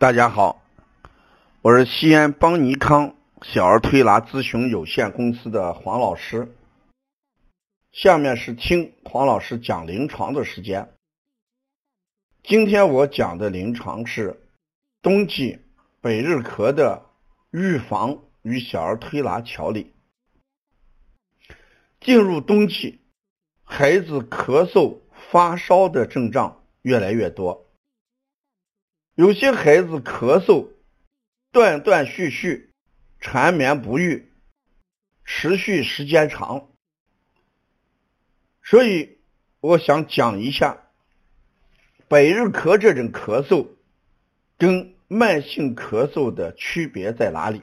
大家好，我是西安邦尼康小儿推拿咨询有限公司的黄老师。下面是听黄老师讲临床的时间。今天我讲的临床是冬季百日咳的预防与小儿推拿调理。进入冬季，孩子咳嗽、发烧的症状越来越多。有些孩子咳嗽断断续续、缠绵不愈，持续时间长，所以我想讲一下百日咳这种咳嗽跟慢性咳嗽的区别在哪里？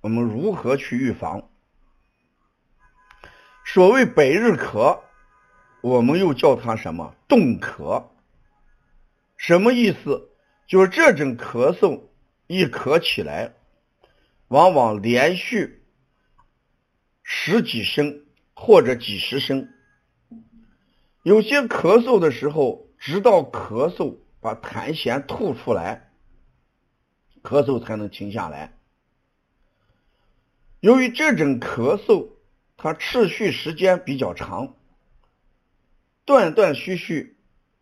我们如何去预防？所谓百日咳，我们又叫它什么？冻咳，什么意思？就是这种咳嗽一咳起来，往往连续十几声或者几十声。有些咳嗽的时候，直到咳嗽把痰涎吐出来，咳嗽才能停下来。由于这种咳嗽它持续时间比较长，断断续续，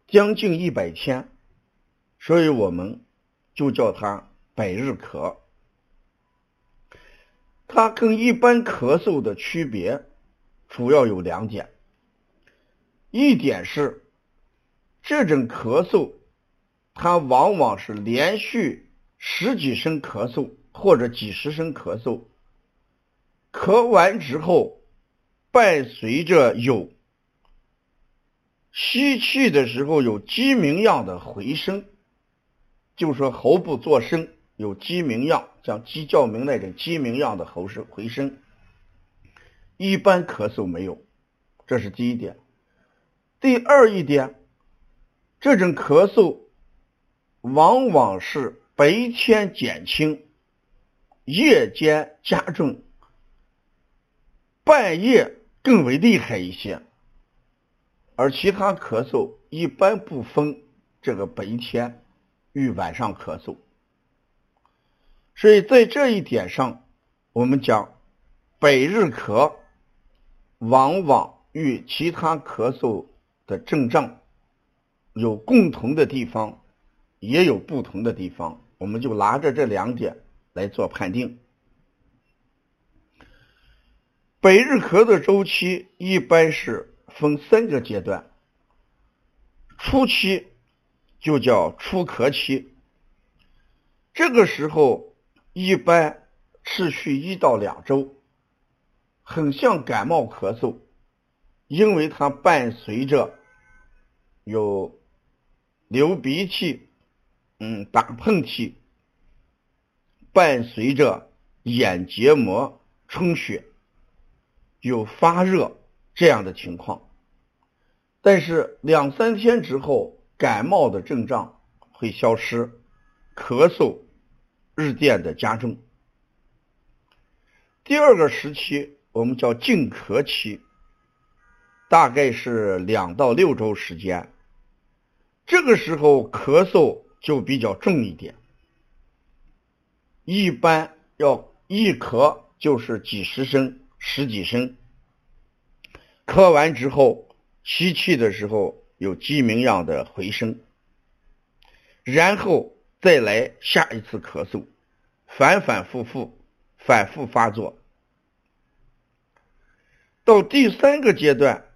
将近一百天。所以我们就叫它百日咳。它跟一般咳嗽的区别主要有两点：一点是这种咳嗽，它往往是连续十几声咳嗽或者几十声咳嗽，咳完之后伴随着有吸气的时候有鸡鸣样的回声。就说喉部作声有鸡鸣样，像鸡叫鸣那种鸡鸣样的喉声回声，一般咳嗽没有，这是第一点。第二一点，这种咳嗽往往是白天减轻，夜间加重，半夜更为厉害一些，而其他咳嗽一般不分这个白天。与晚上咳嗽，所以在这一点上，我们讲百日咳往往与其他咳嗽的症状有共同的地方，也有不同的地方，我们就拿着这两点来做判定。百日咳的周期一般是分三个阶段，初期。就叫初咳期，这个时候一般持续一到两周，很像感冒咳嗽，因为它伴随着有流鼻涕、嗯打喷嚏，伴随着眼结膜充血，有发热这样的情况，但是两三天之后。感冒的症状会消失，咳嗽日渐的加重。第二个时期我们叫静咳期，大概是两到六周时间。这个时候咳嗽就比较重一点，一般要一咳就是几十声、十几声。咳完之后吸气的时候。有鸡鸣样的回声，然后再来下一次咳嗽，反反复复，反复发作，到第三个阶段，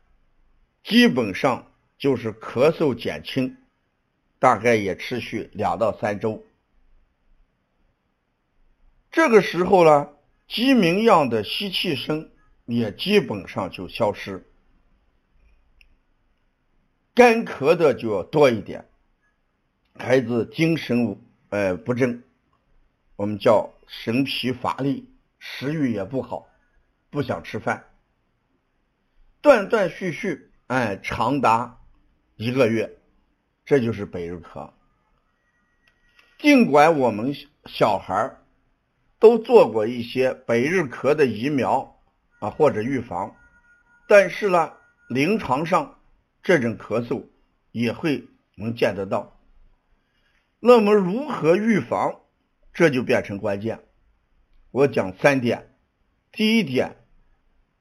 基本上就是咳嗽减轻，大概也持续两到三周。这个时候呢，鸡鸣样的吸气声也基本上就消失。干咳的就要多一点，孩子精神呃不振，我们叫神疲乏力，食欲也不好，不想吃饭，断断续续，哎，长达一个月，这就是百日咳。尽管我们小孩都做过一些百日咳的疫苗啊或者预防，但是呢，临床上。这种咳嗽也会能见得到，那么如何预防，这就变成关键。我讲三点，第一点，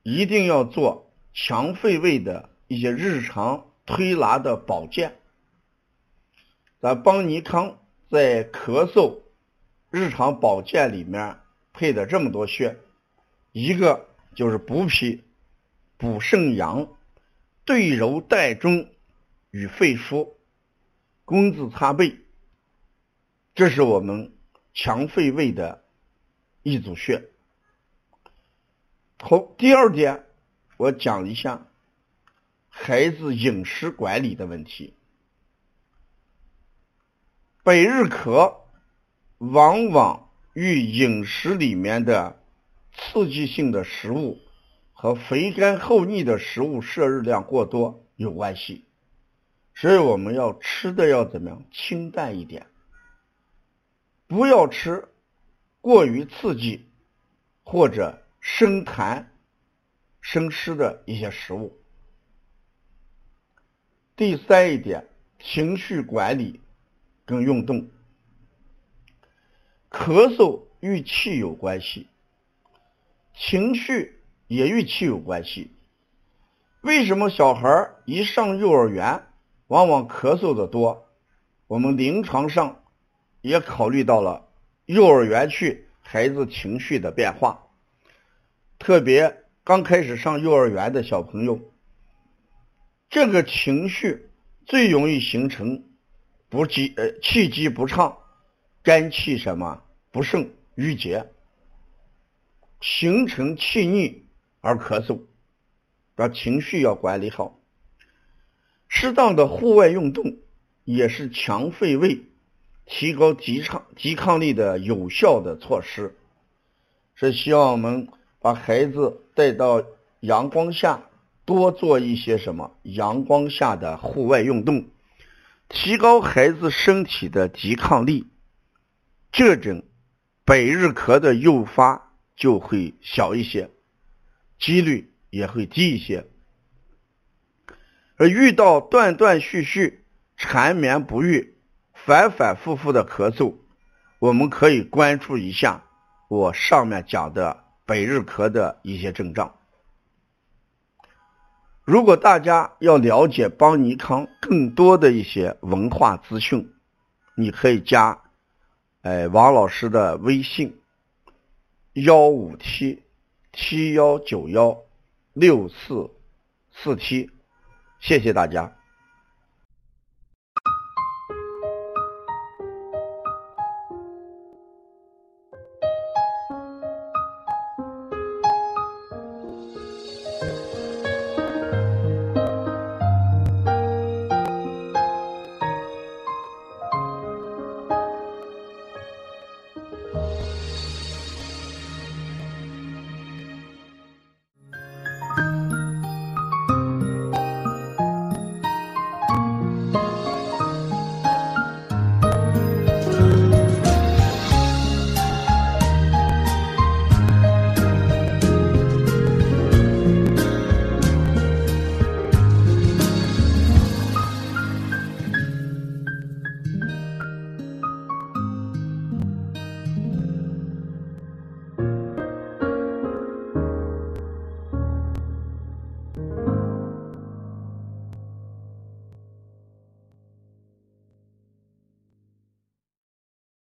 一定要做强肺胃的一些日常推拿的保健。咱邦尼康在咳嗽日常保健里面配的这么多穴，一个就是补脾、补肾阳、对柔带中与肺腧、工字擦背。这是我们强肺胃的一组穴。头第二点，我讲一下孩子饮食管理的问题。百日咳往往与饮食里面的刺激性的食物和肥甘厚腻的食物摄入量过多有关系，所以我们要吃的要怎么样？清淡一点。不要吃过于刺激或者生痰、生湿的一些食物。第三一点，情绪管理跟运动。咳嗽与气有关系，情绪也与气有关系。为什么小孩一上幼儿园往往咳嗽的多？我们临床上。也考虑到了幼儿园去孩子情绪的变化，特别刚开始上幼儿园的小朋友，这个情绪最容易形成不积呃气机不畅，肝气什么不盛郁结，形成气逆而咳嗽，把情绪要管理好，适当的户外运动也是强肺胃。提高抵抗抵抗力的有效的措施，是希望我们把孩子带到阳光下，多做一些什么阳光下的户外运动，提高孩子身体的抵抗力，这种百日咳的诱发就会小一些，几率也会低一些。而遇到断断续续、缠绵不愈。反反复复的咳嗽，我们可以关注一下我上面讲的百日咳的一些症状。如果大家要了解邦尼康更多的一些文化资讯，你可以加哎王老师的微信幺五七七幺九幺六四四七，谢谢大家。